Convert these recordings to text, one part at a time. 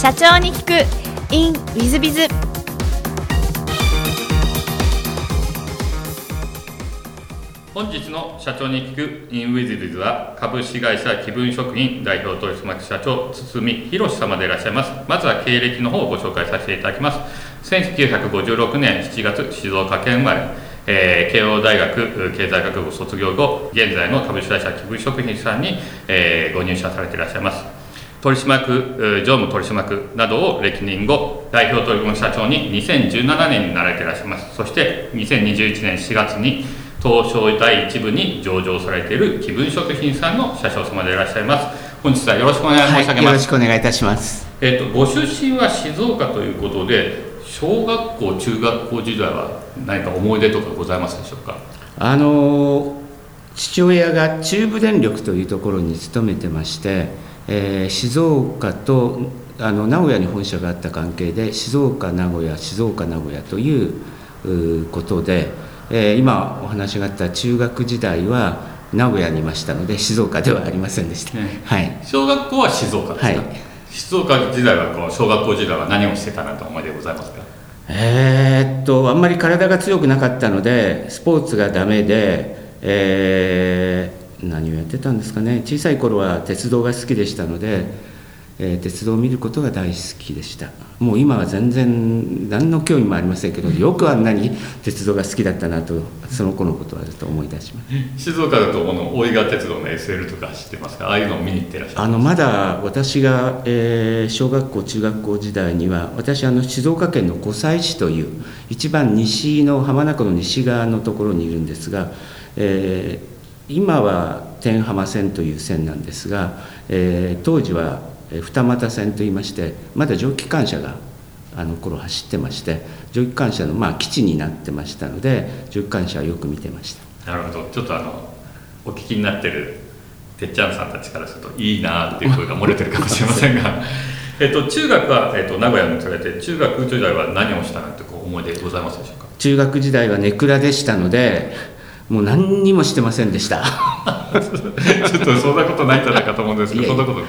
社長に聞く。In ウィズビズ本日の社長に聞く in ウィズビズは株式会社気分食品代表取締役社長堤博様でいらっしゃいます。まずは経歴の方をご紹介させていただきます。1956年7月静岡県生まれ。えー、慶応大学経済学部卒業後現在の株式会社気分食品さんに、えー、ご入社されていらっしゃいます。取締役常務取締役などを歴任後代表取締社長に2017年になられていらっしゃいます。そして2021年4月に東証第一部に上場されている気分食品さんの社長様でいらっしゃいます。本日はよろしくお願い申し上げます、はい、よろしくお願いいたします。えっ、ー、とご出身は静岡ということで小学校中学校時代は何か思い出とかございますでしょうか？あの父親が中部電力というところに勤めてまして、えー、静岡とあの名古屋に本社があった関係で静岡名古屋静岡名古屋ということで、えー、今お話があった中学時代は名古屋にいましたので静岡ではありませんでした、ね、はい、小学校は静岡ですか、はい。静岡時代はこう小学校時代は何をしてたなと思いでございますか？えー、っとあんまり体が強くなかったのでスポーツがダメで、えー、何をやってたんですかね。小さい頃は鉄道が好きでしたので、えー、鉄道を見ることが大好きでした。もう今は全然何の興味もありませんけどよくあんなに鉄道が好きだったなとその子のことはずっと思い出します。静岡だとこの大井川鉄道の SL とか知ってますか？ああいうのを見に行ってらっしゃるあのまだ私が、えー、小学校中学校時代には私あの静岡県の湖西市という一番西の浜名湖の西側のところにいるんですが、えー、今は天浜線という線なんですが、えー、当時は二股線といいましてまだ蒸気機関車があの頃走ってまして蒸気機関車のまあ基地になってましたので蒸気機関車はよく見てました。なるほど。ちょっとあのお聞きになってるてっちゃんさんたちからするといいなっていう声が漏れてるかもしれませんが。えっと中学は、えっと、名古屋に連れて中学時代は何をしたなんてこう思い出ございますでしょうか？中学時代はネクラでしたのでもう何にもしてませんでした。ちょっとそんなことないんじゃないかと思うんですけどそんなこと、はい、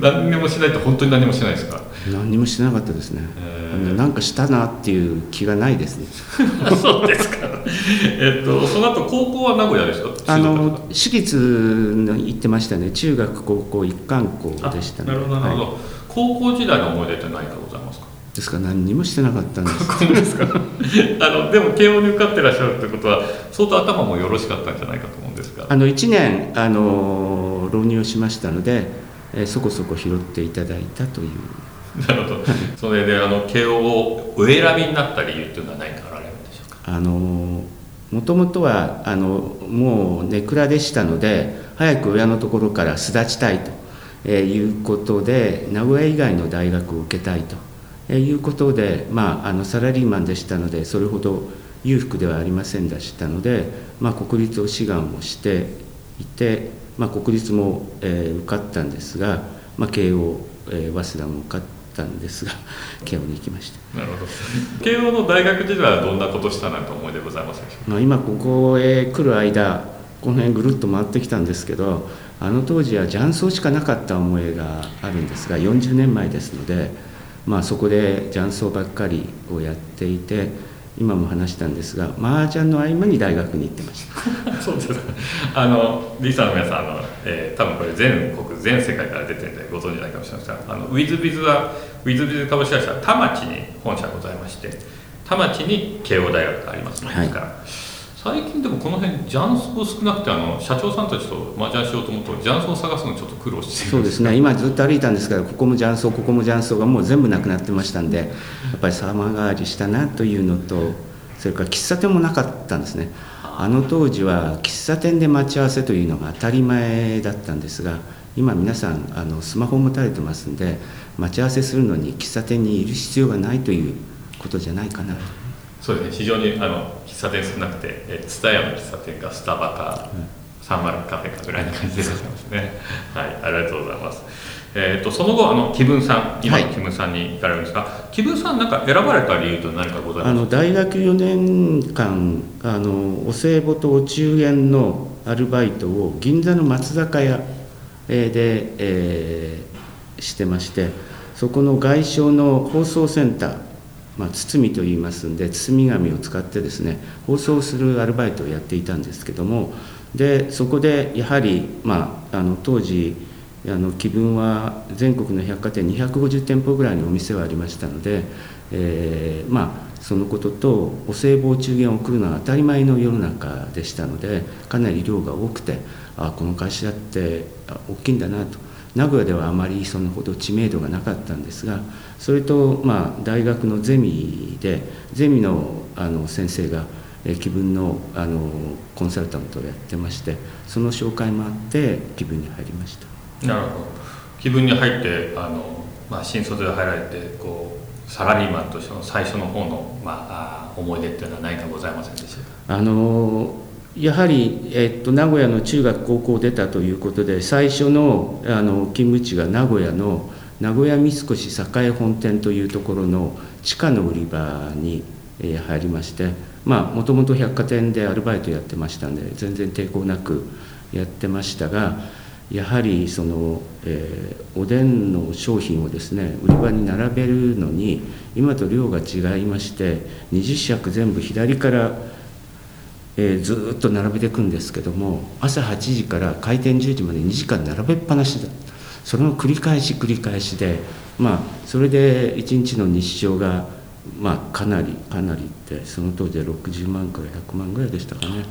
何にもしないと本当に何もしないですか？何にもしてなかったですね、えー、なんかしたなっていう気がないですね。そうですか。えっとその後高校は名古屋ですかあの私立の行ってましたね。中学高校一貫校でしたね。なるほどなるほど、はい、高校時代の思い出って何かございますか？ですか？ら何にもしてなかったんです。あのでも慶応に受かってらっしゃるってことは相当頭もよろしかったんじゃないかと思うんですが。あの1年あの浪人をしましたので、えー、そこそこ拾っていただいたという。なるほど、それであの慶応をお選びになった理由っていうのは何かあられるんでしょうか？あのもともとはあのもうネクラでしたので早く親のところから巣立ちたいと、えー、いうことで名古屋以外の大学を受けたいということで、まあ、あのサラリーマンでしたのでそれほど裕福ではありませんでしたので、まあ、国立を志願をしていて、まあ、国立も、えー、受かったんですが、まあ、慶応、えー、早稲田も受かったんですが 慶応に行きました。なるほど。慶応の大学時代はどんなことしたなと思いでございますでしょうか、まあ、今ここへ来る間この辺ぐるっと回ってきたんですけどあの当時は雀荘しかなかった思いがあるんですが40年前ですのでまあ、そこで雀荘ばっかりをやっていて今も話したんですが麻雀の合間に大学に行ってました。そうです。あのリーサの皆さんあの、えー、多分これ全国全世界から出てるんでご存じないかもしれません。あのウィズビズはウィズビズ株式会社田町に本社ございまして田町に慶応大学がありますので、はい、最近でもこの辺雀荘少なくてあの社長さんたちと麻雀しようと思うと雀荘探すのちょっと苦労してそうですね。今ずっと歩いたんですからここも雀荘ここも雀荘がもう全部なくなってましたんでやっぱり様変わりしたなというのとそれから喫茶店もなかったんですね。あの当時は喫茶店で待ち合わせというのが当たり前だったんですが今皆さんあのスマホ持たれてますんで待ち合わせするのに喫茶店にいる必要がないということじゃないかなと。そうですね。非常にあの喫茶店少なくて蔦屋の喫茶店かスタバか、うん、サンマルカフェかぐらいの感じでいらっしゃいますね。はい。ありがとうございます。えーと、その後あの気分さん今の気分さんに行かれるんですが、はい、気分さんなんか選ばれた理由と何かございますあの大学4年間あのお歳暮とお中元のアルバイトを銀座の松坂屋で、えー、してましてそこの外商の放送センターまあ、包みといいますんで包み紙を使ってですね包装するアルバイトをやっていたんですけどもでそこでやはり、まあ、あの当時あの気分は全国の百貨店250店舗ぐらいにお店はありましたので、えー、まあそのこととお歳暮中元を送るのは当たり前の世の中でしたのでかなり量が多くてあこの会社って大きいんだなと。名古屋ではあまりそのほど知名度がなかったんですがそれとまあ大学のゼミでゼミのあの先生が気分のあのコンサルタントをやってましてその紹介もあって気分に入りました。なるほど。気分に入ってあの、まあ、新卒で入られてこうサラリーマンとしての最初の方の、まあ、思い出っていうのは何かございませんでしたあのやはり、えっと、名古屋の中学高校出たということで最初のあの勤務地が名古屋の名古屋三越栄本店というところの地下の売り場にえ入りましてまあもともと百貨店でアルバイトやってましたんで全然抵抗なくやってましたがやはりその、えー、おでんの商品をですね売り場に並べるのに今と量が違いまして20尺全部左からえー、ずっと並べていくんですけども朝8時から開店10時まで2時間並べっぱなしだ。それの繰り返し繰り返しでまあそれで1日の日照がまあかなりかなりってその当時は60万から100万ぐらいでしたかね。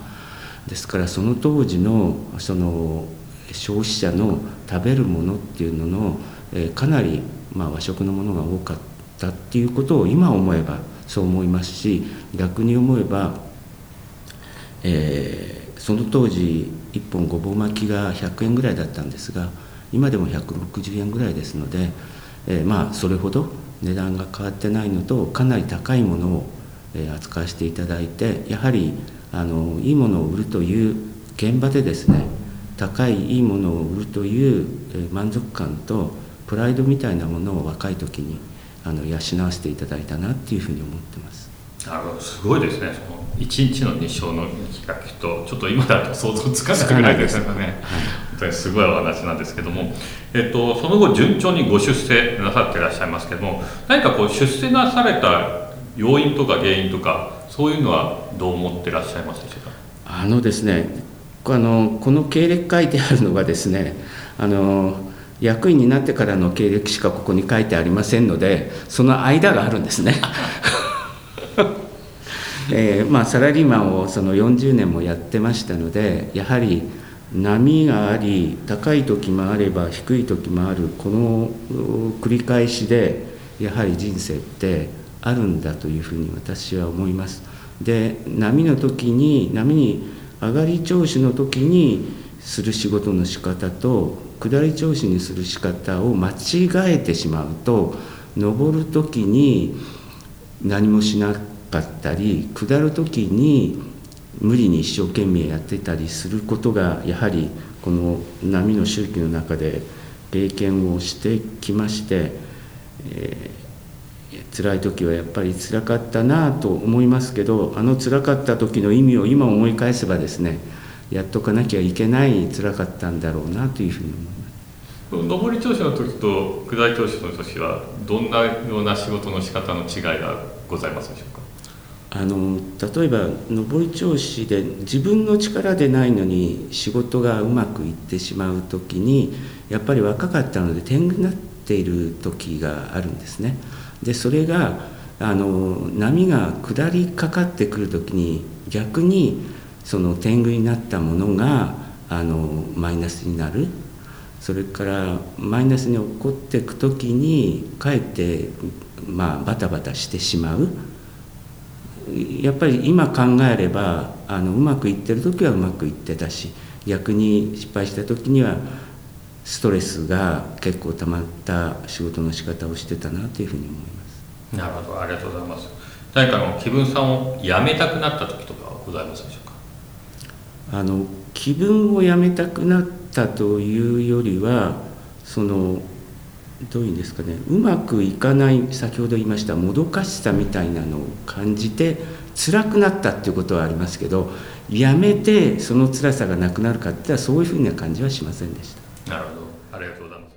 ですからその当時のその消費者の食べるものっていうのの、えー、かなりまあ和食のものが多かったっていうことを今思えばそう思いますし逆に思えばえー、その当時1本ごぼう巻きが100円ぐらいだったんですが今でも160円ぐらいですので、えー、まあそれほど値段が変わってないのとかなり高いものを、え扱わせていただいてやはりあのいいものを売るという現場でですね高いいいものを売るという、満足感とプライドみたいなものを若い時にあの養わせていただいたなっていうふうに思ってます。なるほどすごいですね。その一日の日照の日がとちょっと今だと想像つかなくないですかね、はい、本当にすごいお話なんですけども、えっと、その後順調にご出世なさっていらっしゃいますけども何かこう出世なされた要因とか原因とかそういうのはどう思ってらっしゃいますでしょうか？あのですねあのこの経歴書いてあるのがですねあの役員になってからの経歴しかここに書いてありませんのでその間があるんですね えーまあ、サラリーマンをその40年もやってましたのでやはり波があり高い時もあれば低い時もあるこの繰り返しでやはり人生ってあるんだというふうに私は思います。で波の時に波に上がり調子の時にする仕事の仕方と下り調子にする仕方を間違えてしまうと登る時に何もしなくかったり下る時に無理に一生懸命やってたりすることがやはりこの波の周期の中で経験をしてきまして、えー、辛い時はやっぱり辛かったなと思いますけどあの辛かった時の意味を今思い返せばですねやっとかなきゃいけない辛かったんだろうなというふうに思います。上り調子の時と下り調子の時はどんなような仕事の仕方の違いがございますでしょうか？あの例えば上り調子で自分の力でないのに仕事がうまくいってしまう時にやっぱり若かったので天狗になっている時があるんですね。でそれがあの波が下りかかってくる時に逆にその天狗になったものがあのマイナスになるそれからマイナスに起こっていく時にかえって、まあ、バタバタしてしまう。やっぱり今考えればあのうまくいってる時はうまくいってたし逆に失敗した時にはストレスが結構たまった仕事の仕方をしてたなというふうに思います。なるほど。ありがとうございます。何かの気分さんを辞めたくなった時とかはございますでしょうか？あの気分を辞めたくなったというよりはそのどういうんですかねうまくいかない先ほど言いましたもどかしさみたいなのを感じて辛くなったっていうことはありますけどやめてその辛さがなくなるかっていったらそういうふうな感じはしませんでした。なるほど。ありがとうございます。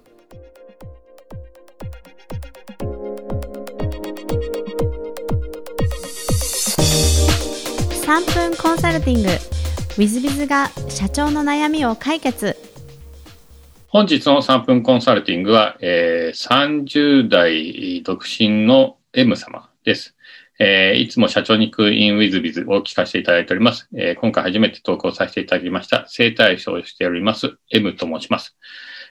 3分コンサルティング。w i ズ w i が社長の悩みを解決。本日の3分コンサルティングは、えー、30代独身の M 様です。えー、いつも社長に行く in with biz を聞かせていただいております。えー、今回初めて投稿させていただきました、生体師をしております、M と申します。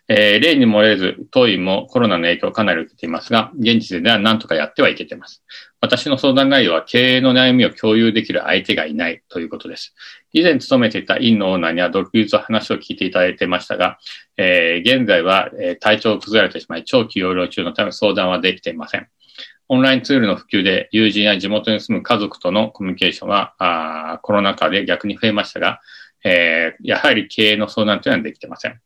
えー、例に漏れず、当院もコロナの影響をかなり受けていますが、現実では何とかやってはいけています。私の相談内容は経営の悩みを共有できる相手がいないということです。以前勤めていた院のオーナーには独立の話を聞いていただいてましたが、えー、現在は、体調を崩れてしまい、長期療養中のため相談はできていません。オンラインツールの普及で友人や地元に住む家族とのコミュニケーションはあコロナ禍で逆に増えましたが、えー、やはり経営の相談というのはできていません。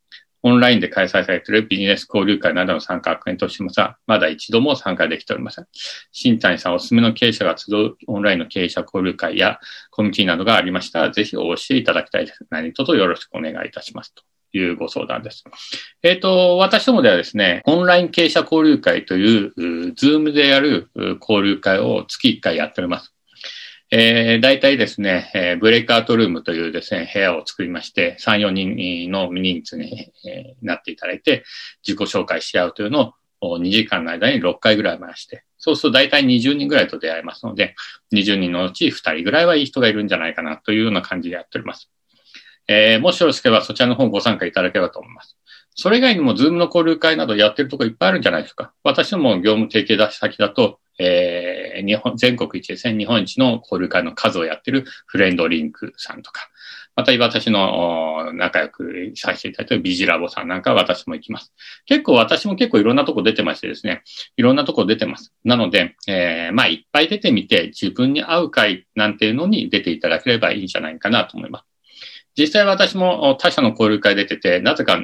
オンラインで開催されているビジネス交流会などの参加を検討していますが、まだ一度も参加できておりません。新谷さんおすすめの経営者が集うオンラインの経営者交流会やコミュニティなどがありましたら、ぜひお教えいただきたいです。何卒よろしくお願いいたします。というご相談です。えっ、ー、と、私どもではですね、オンライン経営者交流会という、ズームでやる交流会を月1回やっております。えー、大体ですね、えー、ブレイクアウトルームというですね、部屋を作りまして、3、4人の人数に、えー、なっていただいて、自己紹介し合うというのを2時間の間に6回ぐらい回して、そうすると大体20人ぐらいと出会えますので、20人のうち2人ぐらいはいい人がいるんじゃないかなというような感じでやっております。えー、もしよろしければそちらの方ご参加いただければと思います。それ以外にも、ズームの交流会などやってるとこいっぱいあるんじゃないですか。私ども業務提携出し先だと、えー、日本、全国一ですね、日本一の交流会の数をやってるフレンドリンクさんとか、また私の仲良くさせていただいてるビジラボさんなんか私も行きます。結構私も結構いろんなとこ出てましてですね、いろんなとこ出てます。なので、えー、まあいっぱい出てみて自分に合う会なんていうのに出ていただければいいんじゃないかなと思います。実際私も他社の交流会出てて、なぜか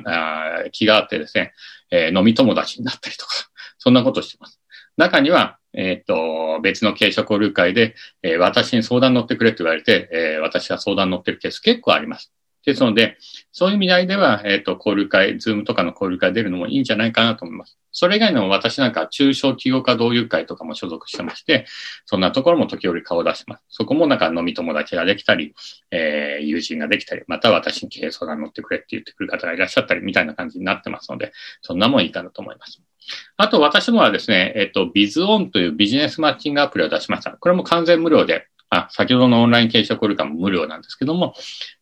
気があってですね、えー、飲み友達になったりとか、そんなことしてます。中には、えっ、と、別の経営者交流会で、えー、私に相談乗ってくれって言われて、えー、私は相談乗ってるケース結構あります。ですので、そういう意味合いでは、えっ、と、交流会、ズームとかの交流会出るのもいいんじゃないかなと思います。それ以外の私なんか中小企業家同友会とかも所属してまして、そんなところも時折顔を出してます。そこもなんか飲み友達ができたり、えー、友人ができたり、また私に経営相談乗ってくれって言ってくる方がいらっしゃったりみたいな感じになってますので、そんなもんいいかなと思います。あと私もはですね、えっと、ビズオンというビジネスマッチングアプリを出しました。これも完全無料で、あ、先ほどのオンライン経営者交流会も無料なんですけども、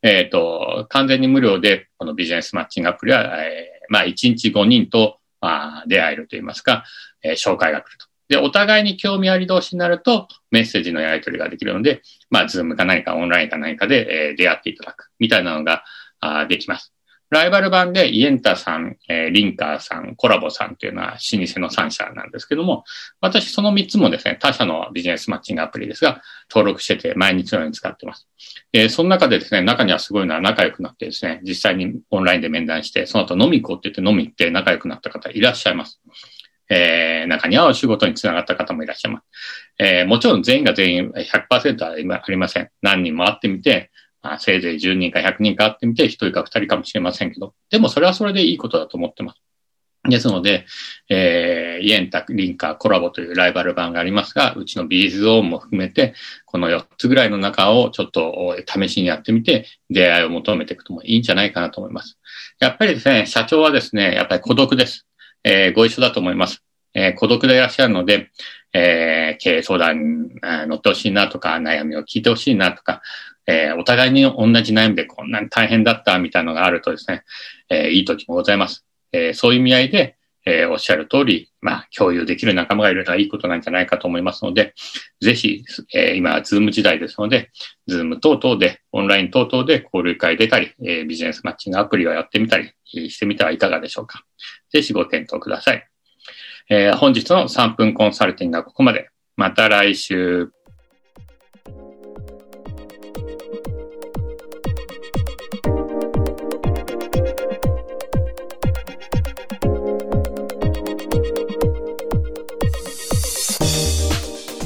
えっ、と、完全に無料で、このビジネスマッチングアプリは、えー、まあ、1日5人と、まあ、出会えるといいますか、えー、紹介が来ると。で、お互いに興味あり同士になると、メッセージのやり取りができるので、まあ、 Zoom か何かオンラインか何かで、えー、出会っていただく、みたいなのが、あできます。ライバル版で yenta さん、えー、リンカーさん、コラボさんっていうのは老舗の3社なんですけども、私その3つもですね、他社のビジネスマッチングアプリですが、登録してて毎日のように使ってます。えー、その中でですね、中にはすごいのは仲良くなってですね、実際にオンラインで面談して、その後飲み行こうって言って飲み行って仲良くなった方いらっしゃいます。えー、中にはお仕事につながった方もいらっしゃいます。えー、もちろん全員が全員100%はありません。何人も会ってみて、まあ、せいぜい10人か100人か会ってみて、1人か2人かもしれませんけど、でもそれはそれでいいことだと思ってます。ですので、えー、イエンタ、リンカ、コラボというライバル版がありますが、うちのビーズゾーンも含めて、この4つぐらいの中をちょっと試しにやってみて、出会いを求めていくともいいんじゃないかなと思います。やっぱりですね、社長はですね、やっぱり孤独です。えー、ご一緒だと思います。えー、孤独でいらっしゃるので、えー、経営相談に乗ってほしいなとか、悩みを聞いてほしいなとか、えー、お互いに同じ悩みでこんなに大変だったみたいなのがあるとですね、えー、いい時もございます。えー、そういう意味合いで、え、おっしゃる通り、まあ、共有できる仲間がいるのはいいことなんじゃないかと思いますので、ぜひ、え、今、 Zoom 時代ですので、 Zoom 等々で、オンライン等々で交流会出たり、え、ビジネスマッチングアプリをやってみたりしてみてはいかがでしょうか。ぜひご検討ください。え、本日の3分コンサルティングはここまで。また来週。